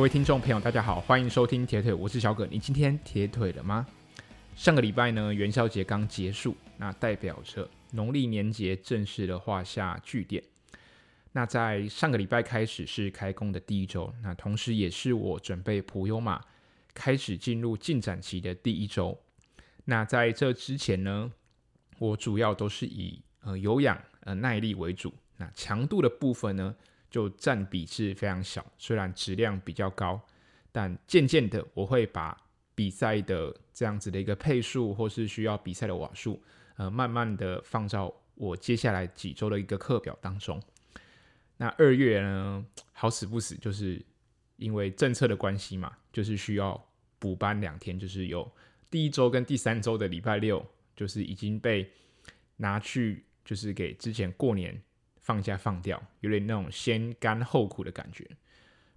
各位听众朋友，大家好，欢迎收听铁腿，我是小葛。你今天铁腿了吗？上个礼拜呢，元宵节刚结束，那代表着农历年节正式的画下句点。那在上个礼拜开始是开工的第一周，那同时也是我准备普优马开始进入进展期的第一周。那在这之前呢，我主要都是以呃有氧呃耐力为主，那强度的部分呢，就占比是非常小，虽然质量比较高，但渐渐的我会把比赛的这样子的一个配速，或是需要比赛的瓦数，呃，慢慢的放到我接下来几周的一个课表当中。那二月呢，好死不死，就是因为政策的关系嘛，就是需要补班两天，就是有第一周跟第三周的礼拜六，就是已经被拿去，就是给之前过年。放假放掉，有点那种先甘后苦的感觉。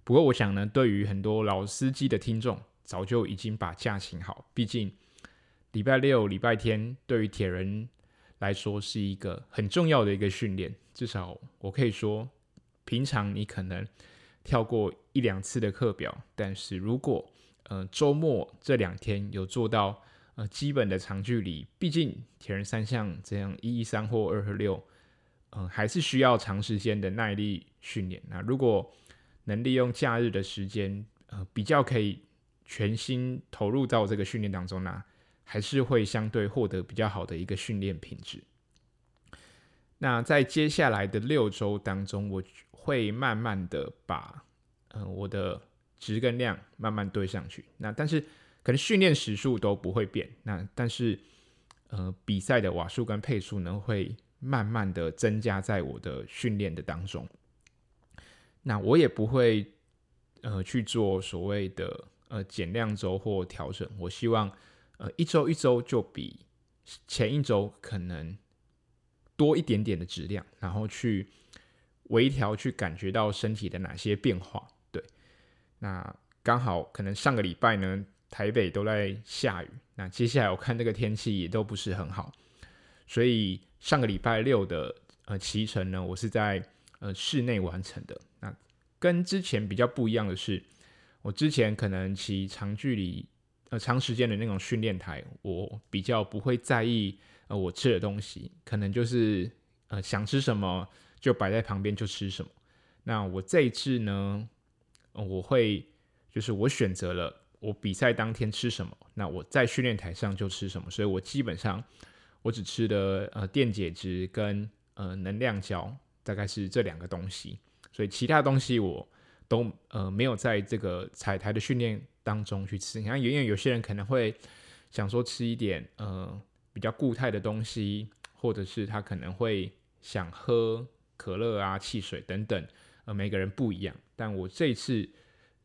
不过我想呢，对于很多老司机的听众，早就已经把假请好。毕竟礼拜六、礼拜天对于铁人来说是一个很重要的一个训练。至少我可以说，平常你可能跳过一两次的课表，但是如果呃周末这两天有做到呃基本的长距离，毕竟铁人三项这样一一三或二二六。嗯，还是需要长时间的耐力训练。那如果能利用假日的时间，呃，比较可以全心投入到这个训练当中，呢还是会相对获得比较好的一个训练品质。那在接下来的六周当中，我会慢慢的把呃我的值跟量慢慢堆上去。那但是可能训练时数都不会变。那但是呃比赛的瓦数跟配速呢会。慢慢的增加在我的训练的当中，那我也不会呃去做所谓的呃减量周或调整。我希望呃一周一周就比前一周可能多一点点的质量，然后去微调，去感觉到身体的哪些变化。对，那刚好可能上个礼拜呢，台北都在下雨，那接下来我看这个天气也都不是很好，所以。上个礼拜六的呃骑程呢，我是在呃室内完成的。那跟之前比较不一样的是，我之前可能骑长距离呃长时间的那种训练台，我比较不会在意呃我吃的东西，可能就是呃想吃什么就摆在旁边就吃什么。那我这一次呢，我会就是我选择了我比赛当天吃什么，那我在训练台上就吃什么，所以我基本上。我只吃的呃电解质跟呃能量胶，大概是这两个东西，所以其他东西我都呃没有在这个彩台的训练当中去吃。你看，因为有些人可能会想说吃一点呃比较固态的东西，或者是他可能会想喝可乐啊、汽水等等，呃每个人不一样。但我这次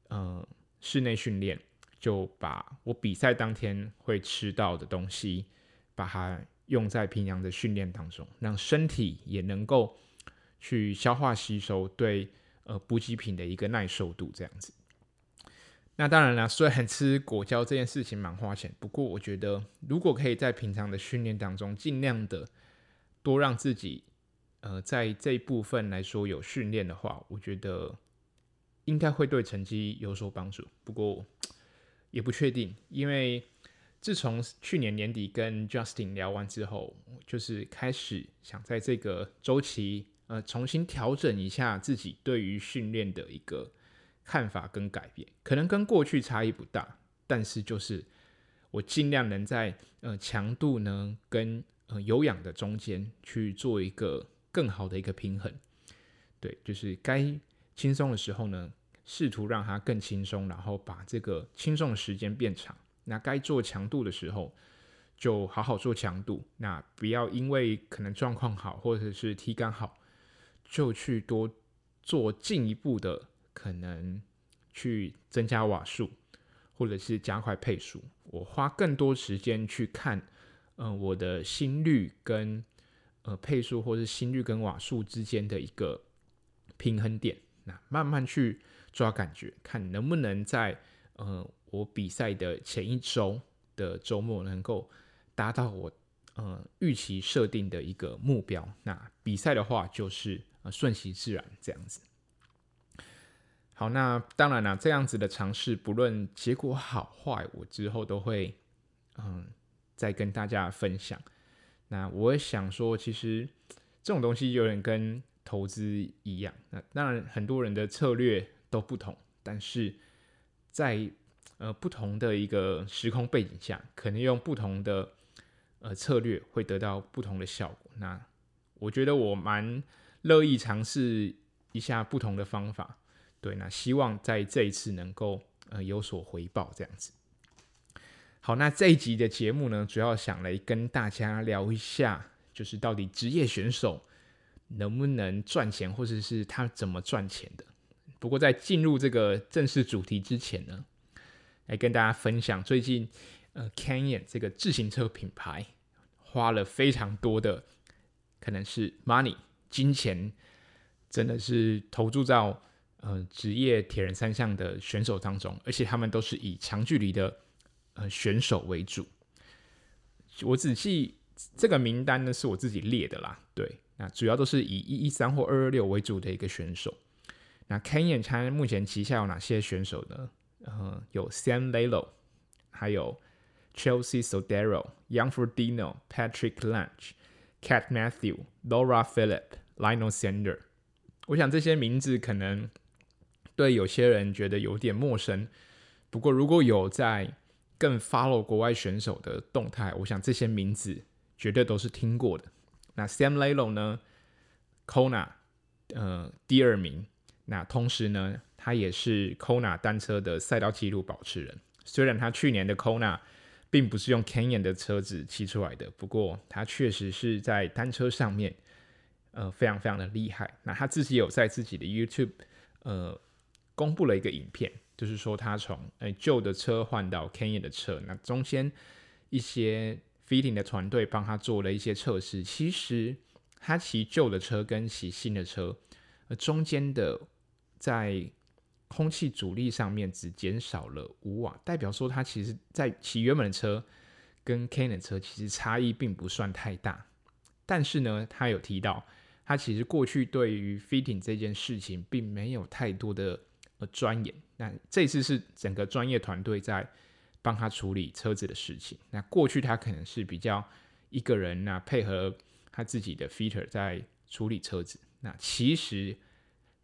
呃室内训练，就把我比赛当天会吃到的东西，把它。用在平常的训练当中，让身体也能够去消化吸收对，呃补给品的一个耐受度这样子。那当然了，虽然吃果胶这件事情蛮花钱，不过我觉得如果可以在平常的训练当中尽量的多让自己呃在这一部分来说有训练的话，我觉得应该会对成绩有所帮助。不过也不确定，因为。自从去年年底跟 Justin 聊完之后，就是开始想在这个周期，呃，重新调整一下自己对于训练的一个看法跟改变。可能跟过去差异不大，但是就是我尽量能在呃强度呢跟呃有氧的中间去做一个更好的一个平衡。对，就是该轻松的时候呢，试图让它更轻松，然后把这个轻松的时间变长。那该做强度的时候，就好好做强度。那不要因为可能状况好，或者是体感好，就去多做进一步的可能去增加瓦数，或者是加快配速。我花更多时间去看，嗯、我的心率跟呃配速，或是心率跟瓦数之间的一个平衡点。那慢慢去抓感觉，看能不能在呃。我比赛的前一周的周末能够达到我呃预期设定的一个目标，那比赛的话就是呃顺其自然这样子。好，那当然了，这样子的尝试，不论结果好坏，我之后都会嗯再跟大家分享。那我想说，其实这种东西有点跟投资一样。那当然，很多人的策略都不同，但是在呃不同的一个时空背景下，可能用不同的呃策略会得到不同的效果。那我觉得我蛮乐意尝试一下不同的方法。对，那希望在这一次能够呃有所回报，这样子。好，那这一集的节目呢，主要想来跟大家聊一下，就是到底职业选手能不能赚钱，或者是他怎么赚钱的。不过在进入这个正式主题之前呢，来跟大家分享最近呃，Canyon 这个自行车品牌花了非常多的可能是 money 金钱，真的是投注到呃职业铁人三项的选手当中，而且他们都是以长距离的。呃，选手为主，我仔细这个名单呢是我自己列的啦。对，那主要都是以一一三或二二六为主的一个选手。那 Canyon 他目前旗下有哪些选手呢？呃，有 Sam Laidlow，还有 Chelsea Sodaro、Jan Frodeno、Patrick Lynch、Cat Matthew、Laura Philip、Lionel Sander。我想这些名字可能对有些人觉得有点陌生，不过如果有在更 follow 国外选手的动态，我想这些名字绝对都是听过的。那 Sam Laidlow 呢，Kona 呃第二名。那同时呢，他也是 Kona 单车的赛道纪录保持人。虽然他去年的 Kona 并不是用 Canyon 的车子骑出来的，不过他确实是在单车上面呃非常非常的厉害。那他自己有在自己的 YouTube 呃公布了一个影片。就是说，他从诶旧的车换到 Canyon 的车，那中间一些 fitting 的团队帮他做了一些测试。其实他骑旧的车跟骑新的车，呃，中间的在空气阻力上面只减少了五瓦，代表说他其实在骑原本的车跟 can 的车其实差异并不算太大。但是呢，他有提到，他其实过去对于 fitting 这件事情并没有太多的。呃，钻研。那这次是整个专业团队在帮他处理车子的事情。那过去他可能是比较一个人那配合他自己的 fitter 在处理车子。那其实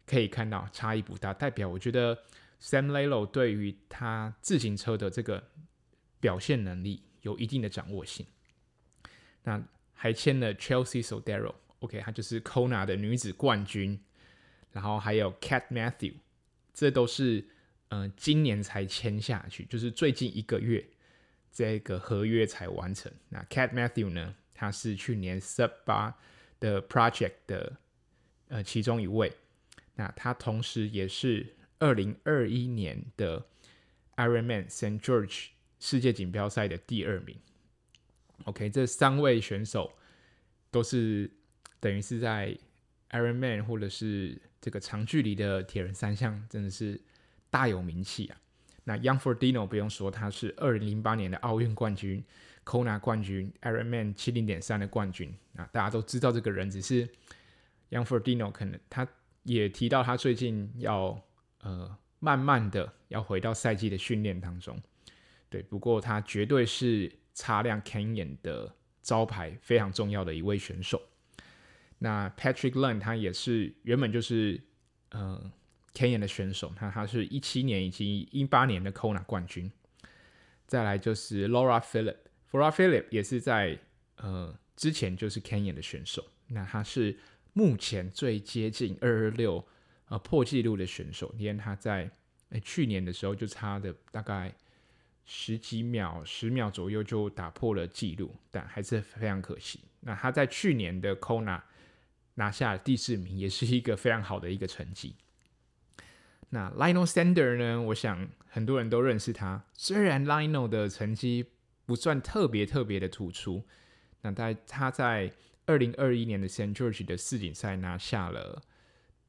可以看到差异不大，代表我觉得 Sam Lalo 对于他自行车的这个表现能力有一定的掌握性。那还签了 Chelsea Sodaro，OK，她就是 Kona 的女子冠军。然后还有 Cat Matthew。这都是呃今年才签下去，就是最近一个月这个合约才完成。那 Cat Matthew 呢，他是去年 Sub 八的 Project 的呃其中一位。那他同时也是二零二一年的 Ironman St. George 世界锦标赛的第二名。OK，这三位选手都是等于是在 Ironman 或者是。这个长距离的铁人三项真的是大有名气啊！那 Young Fordino 不用说，他是二零零八年的奥运冠军、Kona 冠军、Ironman 七零点三的冠军。那大家都知道这个人，只是 Young Fordino 可能他也提到他最近要呃慢慢的要回到赛季的训练当中。对，不过他绝对是擦亮 Canyon 的招牌，非常重要的一位选手。那 Patrick lan 他也是原本就是呃 Canyon 的选手，他他是一七年以及一八年的 Kona 冠军。再来就是 Laura Philip，Laura Philipp 也是在呃之前就是 Canyon 的选手，那他是目前最接近二二六呃破纪录的选手，因为他在、欸、去年的时候就差的大概十几秒、十秒左右就打破了纪录，但还是非常可惜。那他在去年的 Kona 拿下第四名，也是一个非常好的一个成绩。那 Lionel Sander 呢？我想很多人都认识他。虽然 Lionel 的成绩不算特别特别的突出，那在他在二零二一年的 St. George 的世锦赛拿下了，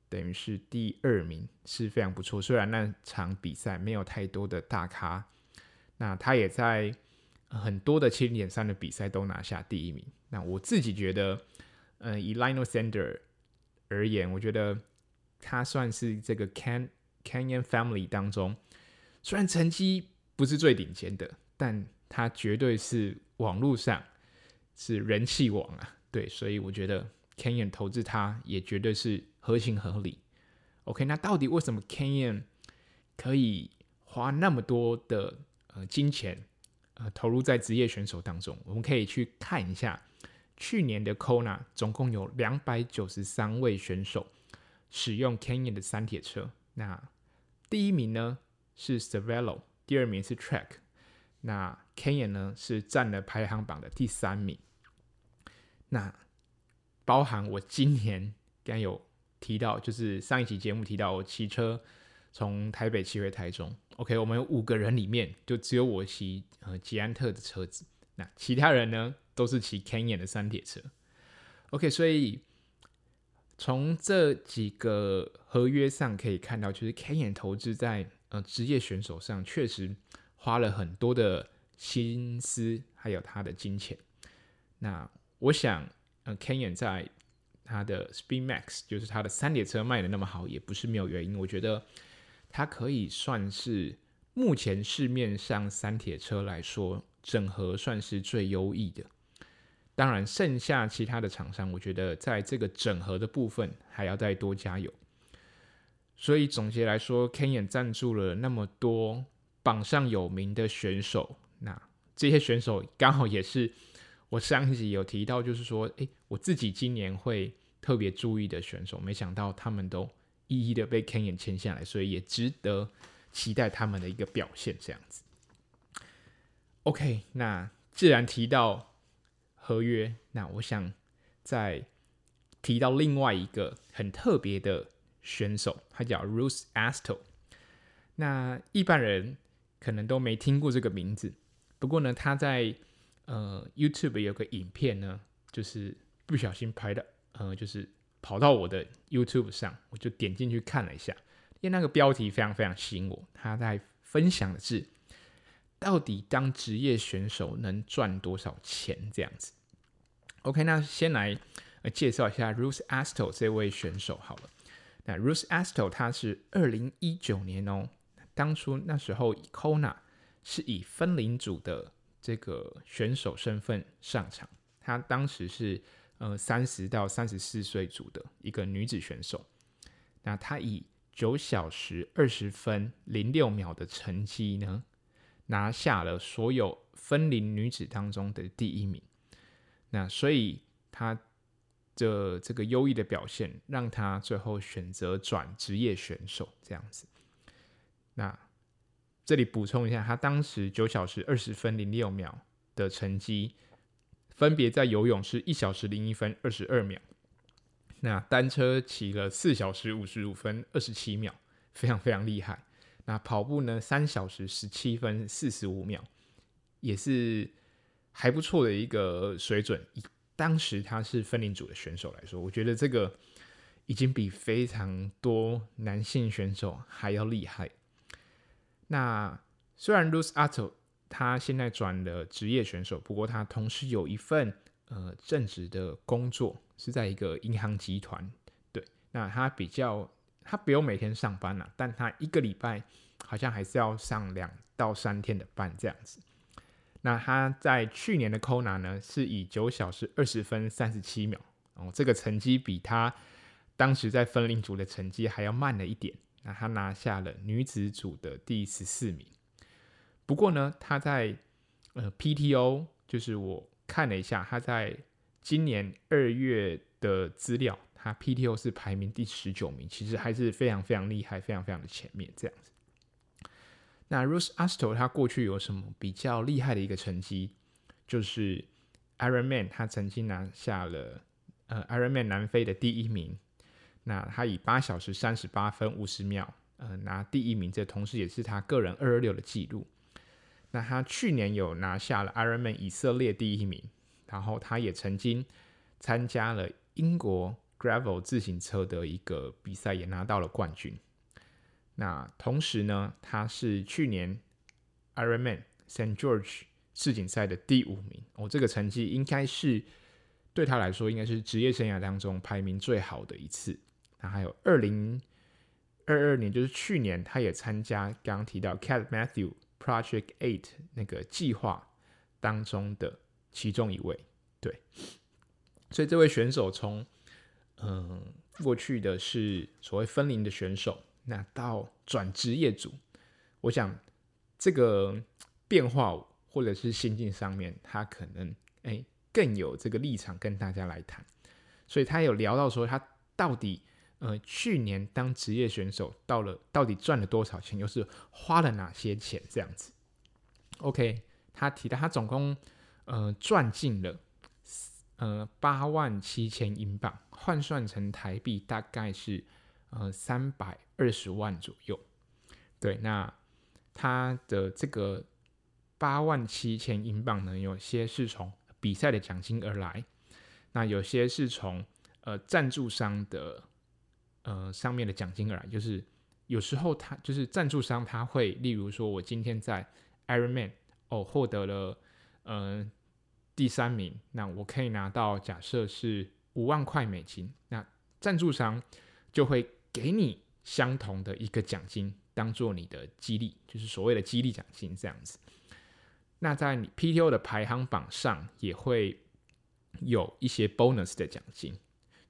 等于是第二名，是非常不错。虽然那场比赛没有太多的大咖，那他也在很多的七零点三的比赛都拿下第一名。那我自己觉得。嗯，以 Lionel Sander 而言，我觉得他算是这个 Can Canyon Family 当中，虽然成绩不是最顶尖的，但他绝对是网络上是人气王啊。对，所以我觉得 Canyon 投资它也绝对是合情合理。OK，那到底为什么 Canyon 可以花那么多的呃金钱呃投入在职业选手当中？我们可以去看一下去年的 Kona 总共有两百九十三位选手使用 Canyon 的三铁车。那第一名呢是 Cervelo，第二名是 Trek。那 Canyon 呢是占了排行榜的第三名。那包含我今年刚有提到，就是上一期节目提到我骑车从台北骑回台中。OK，我们有五个人里面就只有我骑呃捷安特的车子，那其他人呢都是骑 Canyon 的三铁车。OK，所以从这几个合约上可以看到，就是 Canyon 投资在呃职业选手上确实花了很多的心思，还有他的金钱。那我想，呃，Canyon 在他的 Speed Max，就是他的三铁车卖的那么好，也不是没有原因。我觉得它可以算是目前市面上三铁车来说，整合算是最优异的。当然，剩下其他的厂商，我觉得在这个整合的部分还要再多加油。所以总结来说，Canyon 赞助了那么多榜上有名的选手，那这些选手刚好也是。我上一集有提到，就是说，诶，我自己今年会特别注意的选手，没想到他们都一一的被 Canyon 签下来，所以也值得期待他们的一个表现。这样子，OK，那既然提到合约，那我想再提到另外一个很特别的选手，他叫 Ruth Astle。那一般人可能都没听过这个名字，不过呢，他在呃，YouTube 有个影片呢，就是不小心拍的，呃，就是跑到我的 YouTube 上，我就点进去看了一下，因为那个标题非常非常吸引我。他在分享的是，到底当职业选手能赚多少钱这样子。OK，那先来介绍一下 Ruth Astle 这位选手好了。那 Ruth Astle 他是二零一九年哦，当初那时候 Kona 是以分龄组的。这个选手身份上场，她当时是呃三十到三十四岁组的一个女子选手。那她以九小时二十分零六秒的成绩呢，拿下了所有分龄女子当中的第一名。那所以她的这个优异的表现，让她最后选择转职业选手这样子。那。这里补充一下，他当时九小时二十分零六秒的成绩，分别在游泳是一小时零一分二十二秒，那单车骑了四小时五十五分二十七秒，非常非常厉害。那跑步呢，三小时十七分四十五秒，也是还不错的一个水准。以当时他是分龄组的选手来说，我觉得这个已经比非常多男性选手还要厉害。那虽然 Ruth Astle 他现在转了职业选手，不过他同时有一份呃正职的工作，是在一个银行集团。对，那他比较他不用每天上班了，但他一个礼拜好像还是要上两到三天的班这样子。那他在去年的 Kona 呢，是以九小时二十分三十七秒哦，这个成绩比他当时在分龄组的成绩还要慢了一点。那他拿下了女子组的第十四名。不过呢，他在呃 PTO，就是我看了一下，他在今年二月的资料，他 PTO 是排名第十九名，其实还是非常非常厉害，非常非常的前面这样子。那 Ruth Astle 他过去有什么比较厉害的一个成绩？就是 Ironman，他曾经拿下了呃 Ironman 南非的第一名。那他以八小时三十八分五十秒，呃，拿第一名，这同时也是他个人二二六的记录。那他去年有拿下了 Ironman 以色列第一名，然后他也曾经参加了英国 Gravel 自行车的一个比赛，也拿到了冠军。那同时呢，他是去年 Ironman St. George 世锦赛的第五名。哦，这个成绩应该是对他来说，应该是职业生涯当中排名最好的一次。那还有二零二二年，就是去年，他也参加刚刚提到 Cat Matthew Project Eight 那个计划当中的其中一位。对，所以这位选手从嗯过去的是所谓分龄的选手，那到转职业组，我想这个变化或者是心境上面，他可能哎更有这个立场跟大家来谈。所以他有聊到说，他到底。呃，去年当职业选手到了，到底赚了多少钱？又是花了哪些钱？这样子，OK，他提到他总共呃赚进了呃八万七千英镑，换算成台币大概是呃三百二十万左右。对，那他的这个八万七千英镑呢，有些是从比赛的奖金而来，那有些是从呃赞助商的。呃，上面的奖金而来，就是有时候他就是赞助商，他会例如说，我今天在 Ironman 哦获得了呃第三名，那我可以拿到假设是五万块美金，那赞助商就会给你相同的一个奖金，当做你的激励，就是所谓的激励奖金这样子。那在你 PTO 的排行榜上也会有一些 bonus 的奖金。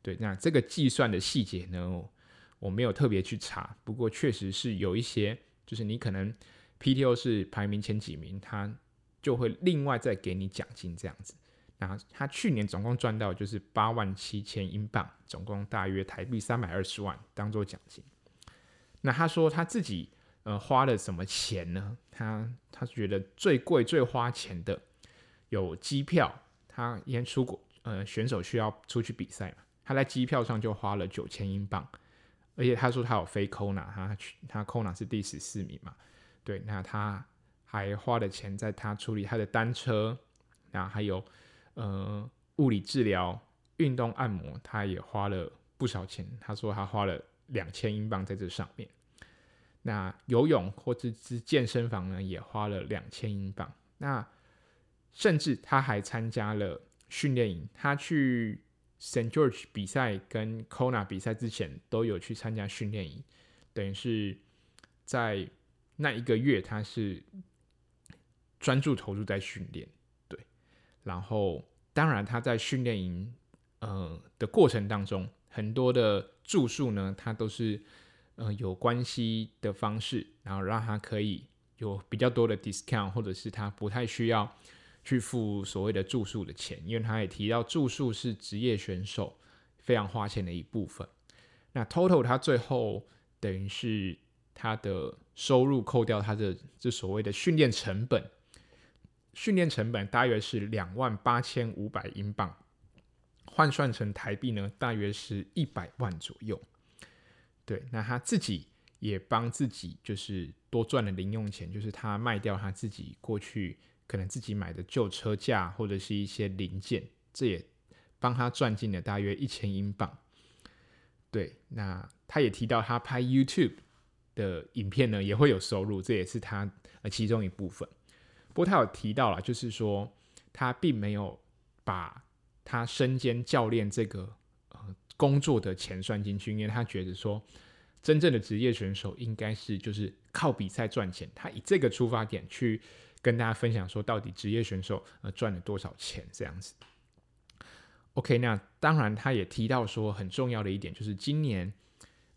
对，那这个计算的细节呢，我没有特别去查，不过确实是有一些，就是你可能 PTO 是排名前几名，他就会另外再给你奖金这样子。那他去年总共赚到就是八万七千英镑，总共大约台币三百二十万当做奖金。那他说他自己呃花了什么钱呢？他他觉得最贵最花钱的有机票，他因出国呃选手需要出去比赛嘛。他在机票上就花了九千英镑，而且他说他有飞 Kona，他去他 Kona 是第十四名嘛，对，那他还花了钱在他处理他的单车，那还有呃物理治疗、运动按摩，他也花了不少钱。他说他花了两千英镑在这上面。那游泳或者是健身房呢，也花了两千英镑。那甚至他还参加了训练营，他去。St. George 比赛跟 Kona 比赛之前都有去参加训练营，等于是在那一个月，他是专注投入在训练，对。然后，当然他在训练营呃的过程当中，很多的住宿呢，他都是呃有关系的方式，然后让他可以有比较多的 discount，或者是他不太需要。去付所谓的住宿的钱，因为他也提到住宿是职业选手非常花钱的一部分。那 total 他最后等于是他的收入扣掉他的这所谓的训练成本，训练成本大约是两万八千五百英镑，换算成台币呢，大约是一百万左右。对，那他自己也帮自己就是多赚了零用钱，就是他卖掉他自己过去。可能自己买的旧车架或者是一些零件，这也帮他赚进了大约一千英镑。对，那他也提到他拍 YouTube 的影片呢，也会有收入，这也是他呃其中一部分。不过他有提到了，就是说他并没有把他身兼教练这个呃工作的钱算进去，因为他觉得说真正的职业选手应该是就是靠比赛赚钱，他以这个出发点去。跟大家分享说，到底职业选手呃赚了多少钱这样子。OK，那当然他也提到说，很重要的一点就是今年，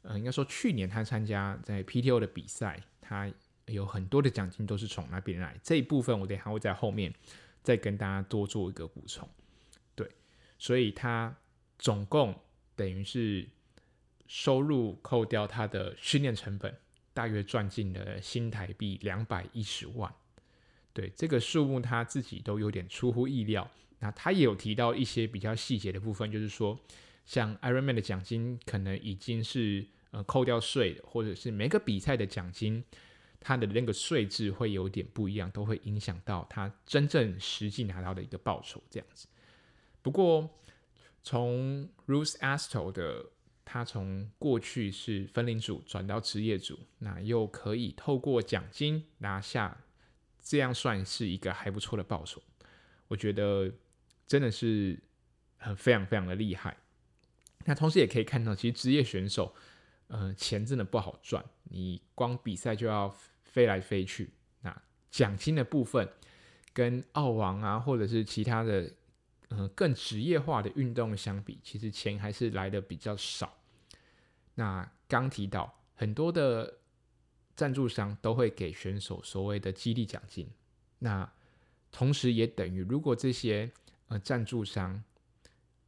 呃，应该说去年他参加在 PTO 的比赛，他有很多的奖金都是从那边来。这一部分我等下会在后面再跟大家多做一个补充。对，所以他总共等于是收入扣掉他的训练成本，大约赚进了新台币两百一十万。对这个数目，他自己都有点出乎意料。那他也有提到一些比较细节的部分，就是说，像 Ironman 的奖金可能已经是呃扣掉税的，或者是每个比赛的奖金，它的那个税制会有点不一样，都会影响到他真正实际拿到的一个报酬这样子。不过，从 Ruth Astle 的他从过去是分龄组转到职业组，那又可以透过奖金拿下。这样算是一个还不错的报酬，我觉得真的是很非常非常的厉害。那同时也可以看到，其实职业选手，呃，钱真的不好赚，你光比赛就要飞来飞去。那奖金的部分，跟澳网啊，或者是其他的，嗯、更职业化的运动相比，其实钱还是来的比较少。那刚提到很多的赞助商都会给选手所谓的激励奖金，那同时也等于如果这些呃赞助商，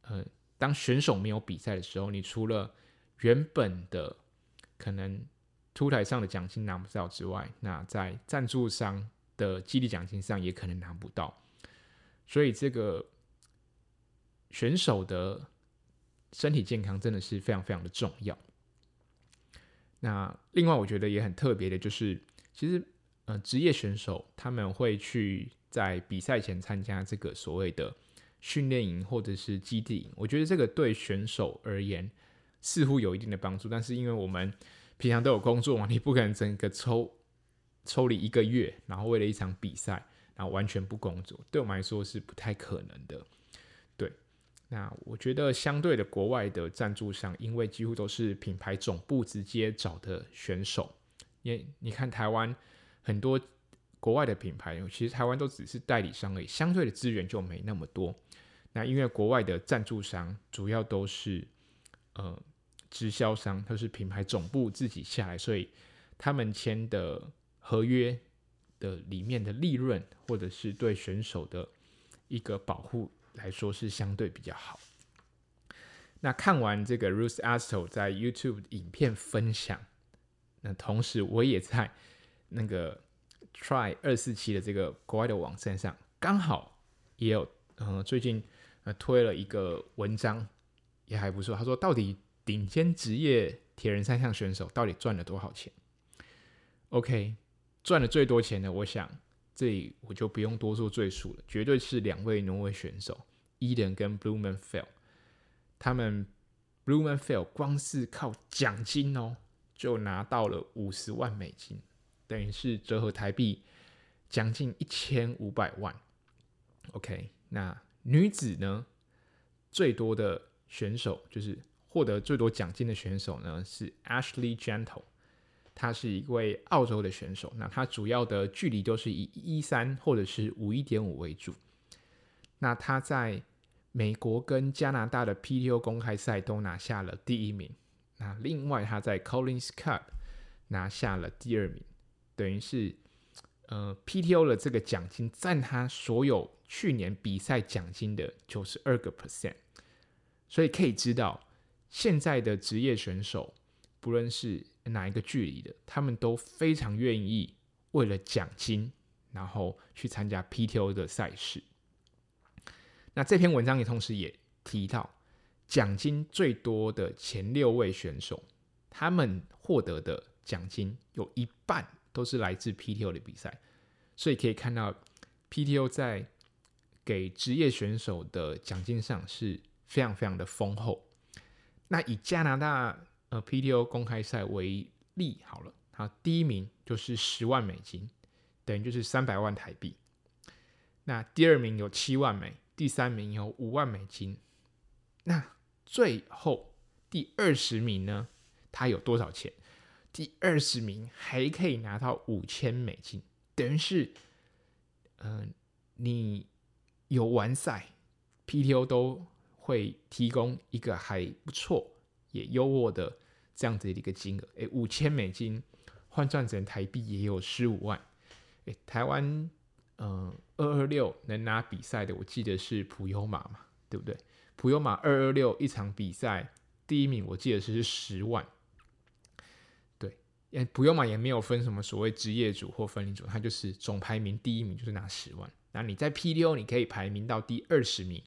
呃，当选手没有比赛的时候，你除了原本的可能凸台上的奖金拿不到之外，那在赞助商的激励奖金上也可能拿不到，所以这个选手的身体健康真的是非常非常的重要。那另外我觉得也很特别的就是，其实呃职业选手他们会去在比赛前参加这个所谓的训练营或者是基地营，我觉得这个对选手而言似乎有一定的帮助，但是因为我们平常都有工作嘛，你不可能整个抽抽离一个月，然后为了一场比赛，然后完全不工作，对我们来说是不太可能的。那我觉得相对的，国外的赞助商，因为几乎都是品牌总部直接找的选手，因你看台湾很多国外的品牌，其实台湾都只是代理商而已，相对的资源就没那么多。那因为国外的赞助商主要都是呃直销商，都是品牌总部自己下来，所以他们签的。合约的里面的利润，或者是对选手的一个保护来说，是相对比较好。那看完这个 Ruth Astle 在 YouTube 影片分享，那同时我也在那个 Try 二四七的这个国外的网站上，刚好也有嗯最近呃推了一个文章，也还不错。他说，到底顶尖职业铁人三项选手到底赚了多少钱？OK。赚的最多钱的，我想这里我就不用多做赘述了，绝对是两位挪威选手，Eden 跟 Blumenfeld。他们 Blumenfeld 光是靠奖金哦，就拿到了五十万美金，等于是折合台币将近一千五百万。OK，那女子呢，最多的选手就是获得最多奖金的选手呢，是 Ashley Gentle。他是一位澳洲的选手，那他主要的距离都是以一三或者是五一点五为主。那他在美国跟加拿大的 PTO 公开赛都拿下了第一名。那另外他在 Collins Cup 拿下了第二名，等于是呃 PTO 的这个奖金占他所有去年比赛奖金的九十二个 percent。所以可以知道，现在的职业选手不论是哪一个距离的，他们都非常愿意为了奖金，然后去参加 PTO 的赛事。那这篇文章也同时也提到，奖金最多的前六位选手，他们获得的奖金有一半都是来自 PTO 的比赛，所以可以看到 PTO 在给职业选手的奖金上是非常非常的丰厚。那以加拿大。呃，PTO 公开赛为例好了，它第一名就是十万美金，等于就是三百万台币。那第二名有七万美，第三名有五万美金。那最后第二十名呢？他有多少钱？第二十名还可以拿到五千美金，等于是，嗯、你有完赛，PTO 都会提供一个还不错也优渥的。这样子的一个金额，诶，五千美金换算成台币也有十五万。诶，台湾，嗯，二二六能拿比赛的，我记得是普悠玛嘛，对不对？普悠玛二二六一场比赛第一名，我记得是十万。对，诶，普悠玛也没有分什么所谓职业组或分龄组，它就是总排名第一名就是拿十万。那你在 PTO 你可以排名到第二十名，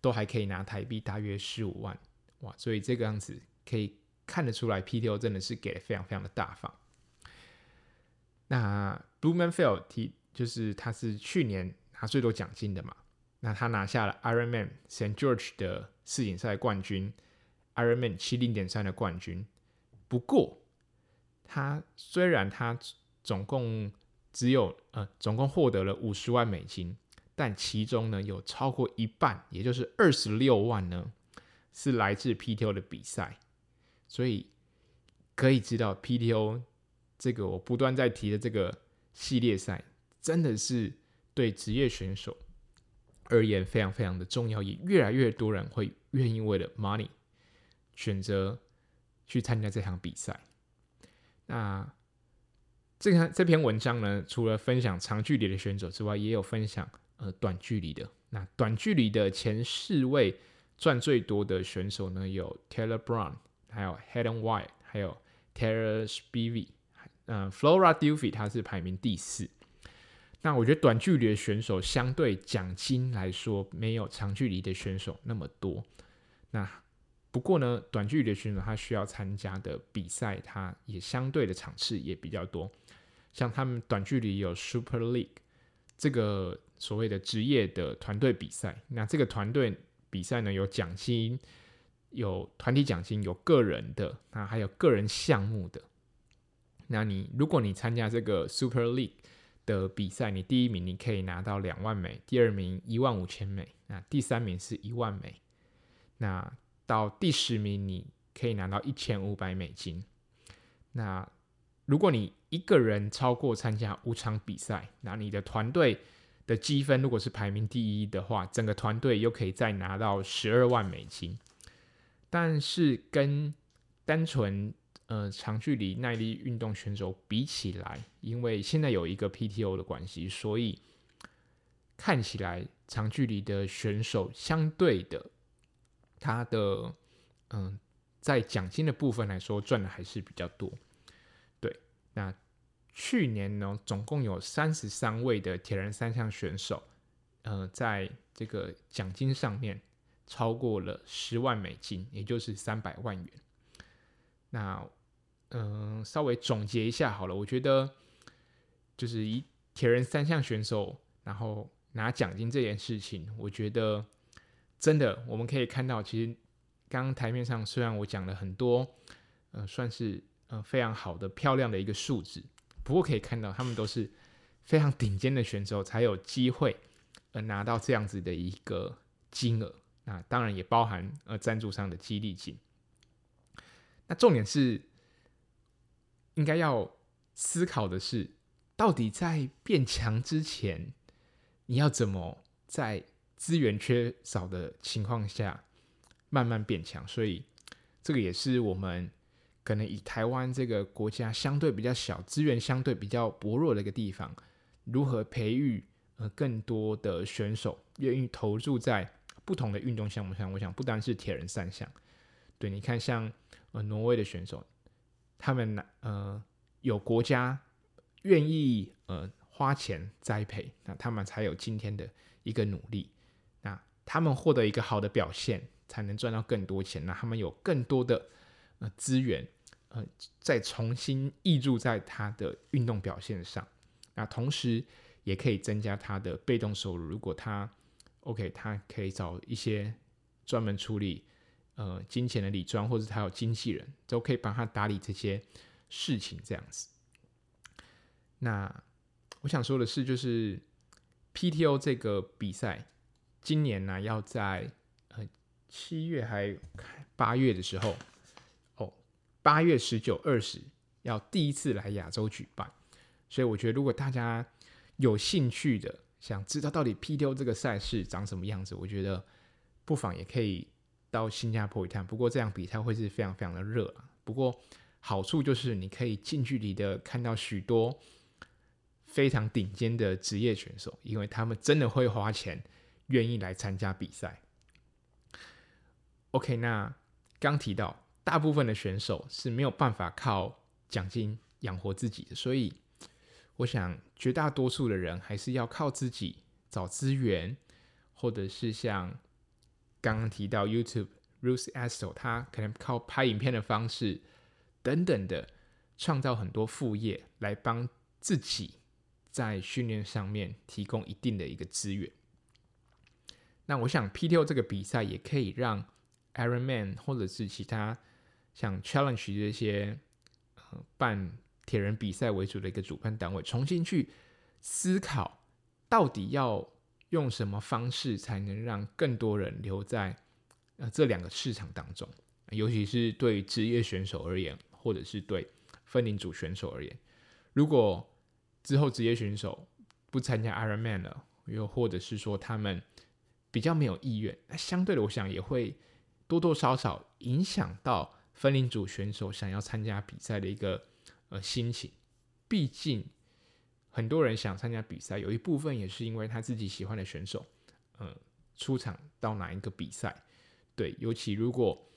都还可以拿台币大约十五万。哇，所以这个样子可以。看得出来，PTO 真的是给的非常非常的大方。那 Blummenfelt 提就是他是去年拿最多奖金的嘛，那他拿下了 Ironman St. George 的世锦赛冠军，Ironman 七零点三的冠军。不过，他虽然他总共只有呃总共获得了五十万美金，但其中呢有超过一半，也就是二十六万呢，是来自 PTO 的比赛。所以可以知道 PTO 这个我不断在提的这个系列赛，真的是对职业选手而言非常非常的重要，也越来越多人会愿意为了 money 选择去参加这场比赛。那这个这篇文章呢，除了分享长距离的选手之外，也有分享呃短距离的。那短距离的前四位赚最多的选手呢，有 Taylor Brown，还有 Hayden White，还有 Taylor Spivey，嗯，Flora Duffy 他是排名第四。那我觉得短距离的选手相对奖金来说，没有长距离的选手那么多。那不过呢，短距离的选手他需要参加的比赛，他也相对的场次也比较多。像他们短距离有 Super League 这个所谓的职业的团队比赛，那这个团队比赛呢，有奖金，有团体奖金，有个人的，那还有个人项目的。那你如果你参加这个 Super League 的比赛，你第一名你可以拿到两万美，第二名一万五千美，那第三名是一万美，那到第十名你可以拿到一千五百美金。那如果你一个人超过参加五场比赛，那你的团队的积分如果是排名第一的话，整个团队又可以再拿到十二万美金。但是跟单纯呃，长距离耐力运动选手比起来，因为现在有一个 PTO 的关系，所以看起来长距离的选手相对的，他的嗯、在奖金的部分来说赚的还是比较多。对，那去年呢，总共有三十三位的铁人三项选手，呃，在这个奖金上面超过了十万美金，也就是三百万元。那嗯、稍微总结一下好了。我觉得，就是以铁人三项选手，然后拿奖金这件事情，我觉得真的我们可以看到，其实刚刚台面上虽然我讲了很多，呃，算是呃非常好的、漂亮的一个数字，不过可以看到他们都是非常顶尖的选手才有机会呃拿到这样子的一个金额。那当然也包含呃赞助商的激励金。那重点是。应该要思考的是，到底在变强之前，你要怎么在资源缺少的情况下慢慢变强？所以，这个也是我们可能以台湾这个国家相对比较小、资源相对比较薄弱的一个地方，如何培育呃更多的选手愿意投入在不同的运动项目上？我想，不单是铁人三项，对，你看像呃挪威的选手。他们，呃，有国家愿意呃花钱栽培，那他们才有今天的一个努力。那他们获得一个好的表现，才能赚到更多钱。那他们有更多的呃资源，呃，再重新挹注在他的运动表现上。那同时也可以增加他的被动收入。如果他 OK，他可以找一些专门处理。呃，金钱的理专，或者他有经纪人，都可以帮他打理这些事情，这样子。那我想说的是，就是 PTO 这个比赛，今年呢要在呃七月还八月的时候，哦，八月十九、二十要第一次来亚洲举办。所以我觉得，如果大家有兴趣的，想知道到底 PTO 这个赛事长什么样子，我觉得不妨也可以。到新加坡一趟，不过这样比赛会是非常非常的热啊。不过好处就是你可以近距离的看到许多非常顶尖的职业选手，因为他们真的会花钱，愿意来参加比赛。OK，那刚提到大部分的选手是没有办法靠奖金养活自己的，所以我想绝大多数的人还是要靠自己找资源，或者是像。刚刚提到 YouTube Ruth Astle，他可能靠拍影片的方式等等的，创造很多副业来帮自己在训练上面提供一定的一个资源。那我想 PTO 这个比赛也可以让 Ironman 或者是其他像 Challenge 这些呃办铁人比赛为主的一个主办单位，重新去思考到底要。用什么方式才能让更多人留在呃这两个市场当中？尤其是对职业选手而言，或者是对分龄组选手而言，如果之后职业选手不参加 Ironman 了，又或者是说他们比较没有意愿，那相对的，我想也会多多少少影响到分龄组选手想要参加比赛的一个呃心情。毕竟很多人想参加比赛，有一部分也是因为他自己喜欢的选手，呃，出场到哪一个比赛。对，尤其如果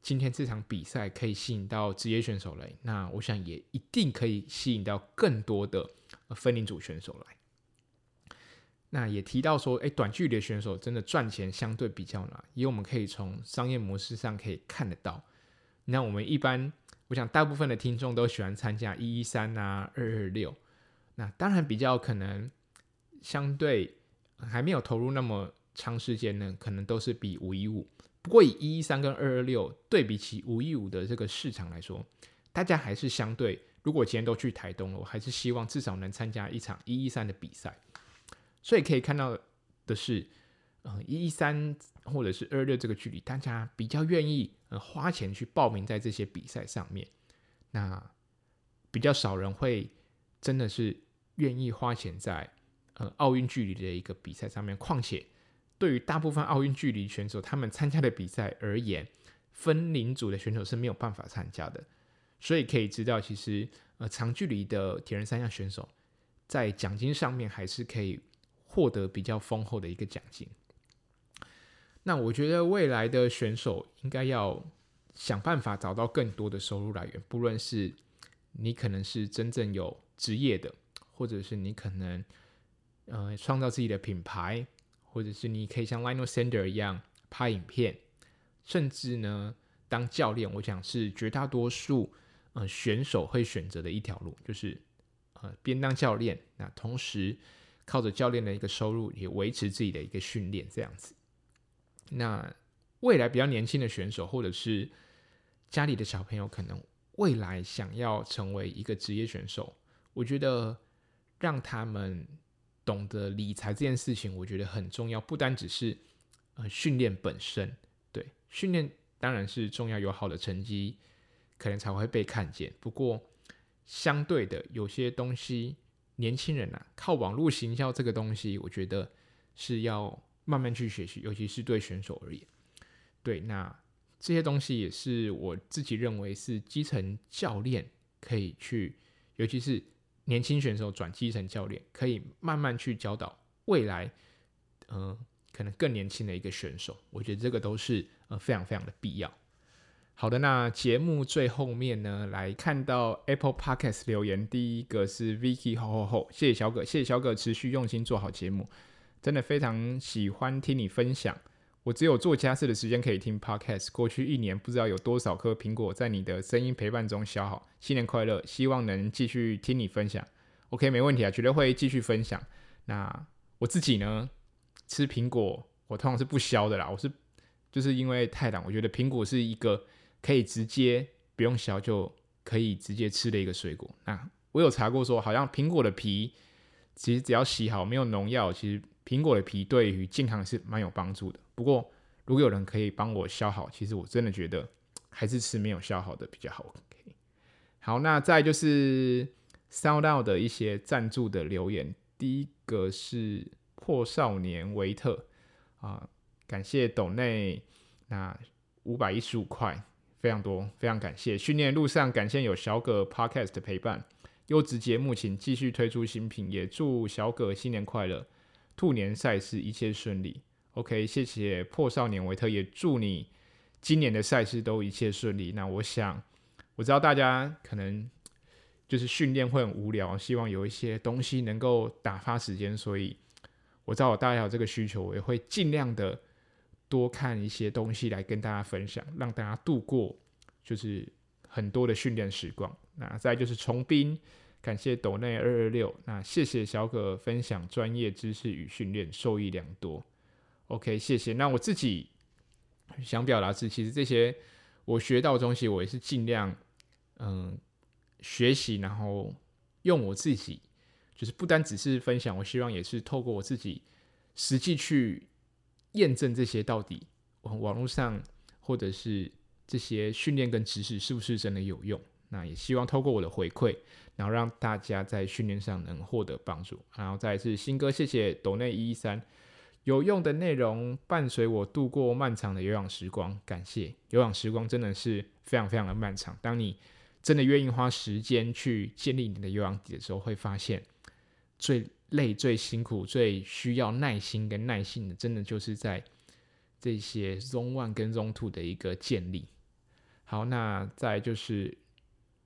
今天这场比赛可以吸引到职业选手来，那我想也一定可以吸引到更多的分龄组选手来。那也提到说，诶，短距离的选手真的赚钱相对比较难，因为我们可以从商业模式上可以看得到。那我们一般，我想大部分的听众都喜欢参加一一三啊、二二六。那当然比较可能相对还没有投入那么长时间呢，可能都是比五一五。不过以一一三跟二二六对比起五一五的这个市场来说，大家还是相对，如果今天都去台东了，我还是希望至少能参加一场一一三的比赛。所以可以看到的是，呃，一一三或者是二二六这个距离，大家比较愿意呃花钱去报名在这些比赛上面。那比较少人会真的是愿意花钱在呃奥运距离的一个比赛上面，况且。对于大部分奥运距离选手，他们参加的比赛而言，分龄组的选手是没有办法参加的。所以可以知道，其实呃长距离的铁人三项选手，在奖金上面还是可以获得比较丰厚的一个奖金。那我觉得未来的选手应该要想办法找到更多的收入来源，不论是你可能是真正有职业的，或者是你可能呃创造自己的品牌。或者是你可以像 Lionel Sander 一样拍影片，甚至呢当教练，我想是绝大多数呃选手会选择的一条路，就是呃边当教练，那同时靠着教练的一个收入也维持自己的一个训练这样子。那未来比较年轻的选手，或者是家里的小朋友，可能未来想要成为一个职业选手，我觉得让他们。懂得理财这件事情，我觉得很重要。不单只是呃训练本身，对训练当然是重要，有好的成绩，可能才会被看见。不过相对的，有些东西，年轻人啊，靠网络行销这个东西，我觉得是要慢慢去学习，尤其是对选手而言。对，那这些东西也是我自己认为是基层教练可以去，尤其是。年轻选手转基层教练，可以慢慢去教导未来，呃，可能更年轻的一个选手。我觉得这个都是呃非常非常的必要。好的，那节目最后面呢，来看到 Apple Podcast 留言，第一个是 Vicky 吼吼吼，谢谢小葛，谢谢小葛持续用心做好节目，真的非常喜欢听你分享。我只有做家事的时间可以听 Podcast。过去一年不知道有多少颗苹果在你的声音陪伴中消耗。新年快乐，希望能继续听你分享。OK，没问题啊，绝对会继续分享。那我自己呢，吃苹果我通常是不削的啦。我是就是因为太懒，我觉得苹果是一个可以直接不用削就可以直接吃的一个水果。那我有查过说，好像苹果的皮其实只要洗好，没有农药，其实苹果的皮对于健康是蛮有帮助的。不过，如果有人可以帮我削好，其实我真的觉得还是吃没有削好的比较好。OK，好，那再就是 SoundOn 的一些赞助的留言。第一个是破少年维特啊，感谢斗内那五百一十五块，非常多，非常感谢。训练路上感谢有小葛 Podcast 的陪伴，优质节目请继续推出新品，也祝小葛新年快乐，兔年赛事一切顺利。OK，谢谢破少年维特，也祝你今年的赛事都一切顺利。那我想，我知道大家可能就是训练会很无聊，希望有一些东西能够打发时间，所以我知道我大家有这个需求，我也会尽量的多看一些东西来跟大家分享，让大家度过就是很多的训练时光。那再就是从兵，感谢斗内二二六，那谢谢小葛分享专业知识与训练，受益良多。OK，谢谢。那我自己想表达是，其实这些我学到的东西，我也是尽量嗯学习，然后用我自己，就是不单只是分享，我希望也是透过我自己实际去验证这些到底网网络上或者是这些训练跟知识是不是真的有用。那也希望透过我的回馈，然后让大家在训练上能获得帮助。然后再一次新哥，谢谢斗内一一三，有用的内容伴随我度过漫长的有氧时光，感谢。有氧时光真的是非常非常的漫长，当你真的愿意花时间去建立你的有氧底的时候，会发现最累、最辛苦、最需要耐心跟耐性的，真的就是在这些 Zone One 跟 Zone Two 的一个建立。好，那再就是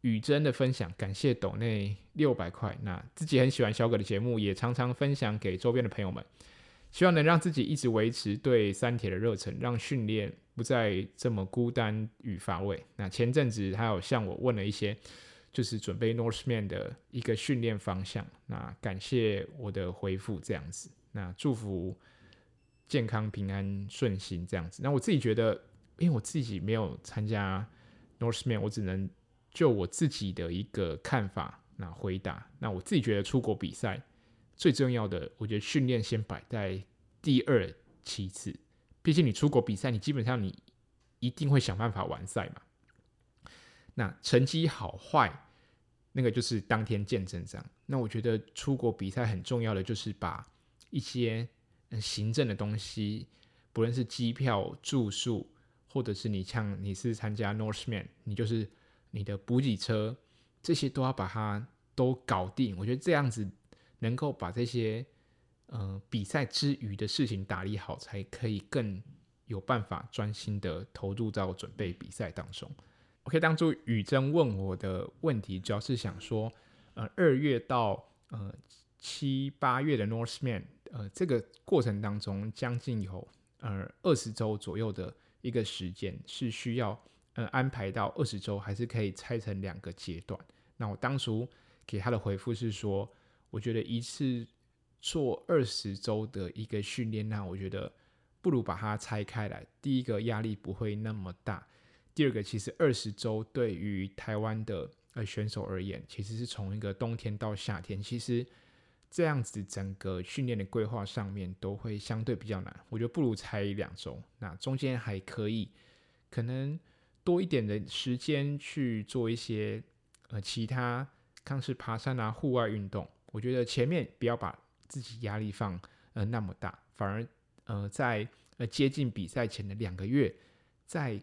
雨珍的分享，感谢斗内六百块。那自己很喜欢小葛的节目，也常常分享给周边的朋友们，希望能让自己一直维持对三铁的热忱，让训练不再这么孤单与乏味。那前阵子他有向我问了一些，就是准备 Norseman 的一个训练方向。那感谢我的回复，这样子。那祝福健康平安顺心，这样子。那我自己觉得。因为我自己没有参加 Norseman，我只能就我自己的一个看法那回答。那我自己觉得出国比赛最重要的，我觉得训练先摆在第二其次。毕竟你出国比赛，你基本上你一定会想办法完赛嘛。那成绩好坏，那个就是当天见真章。那我觉得出国比赛很重要的就是把一些行政的东西，不论是机票、住宿。或者是你像你是参加 Northman，你就是你的补给车，这些都要把它都搞定。我觉得这样子能够把这些呃比赛之余的事情打理好，才可以更有办法专心的投入到准备比赛当中。OK，当初雨珍问我的问题，主要是想说，呃，二月到呃七八月的 Norseman，呃，这个过程当中将近有呃二十周左右的。一个时间是需要呃安排到二十周，还是可以拆成两个阶段？那我当初给他的回复是说，我觉得一次做二十周的一个训练，那我觉得不如把它拆开来。第一个压力不会那么大，第二个其实二十周对于台湾的呃选手而言，其实是从一个冬天到夏天，其实。这样子整个训练的规划上面都会相对比较难，我觉得不如拆两周，那中间还可以可能多一点的时间去做一些呃其他，像是爬山啊、户外运动。我觉得前面不要把自己压力放呃那么大，反而呃在呃接近比赛前的两个月，在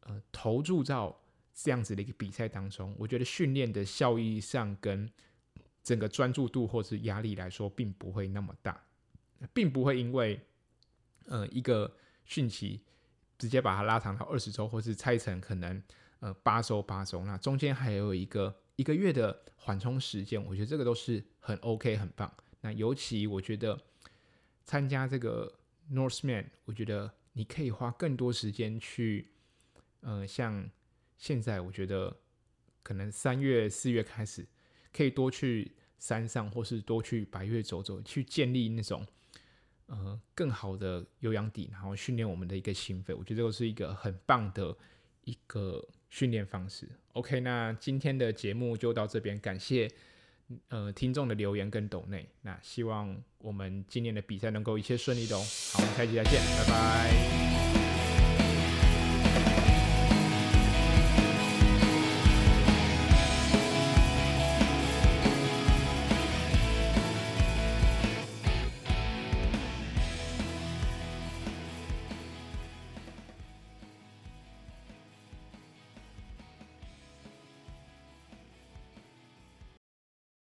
呃投入到这样子的一个比赛当中，我觉得训练的效益上跟。整个专注度或是压力来说，并不会那么大，并不会因为呃一个训期直接把它拉长到二十周，或是拆成可能呃八周八周，那中间还有一个一个月的缓冲时间，我觉得这个都是很 OK 很棒。那尤其我觉得参加这个 Norseman，我觉得你可以花更多时间去呃像现在，我觉得可能三月四月开始。可以多去山上，或是多去白岳走走，去建立那种呃更好的有氧底，然后训练我们的一个心肺。我觉得这是一个很棒的一个训练方式。OK，那今天的节目就到这边，感谢呃听众的留言跟抖内。那希望我们今年的比赛能够一切顺利的哦。好，我们下期再见，拜拜。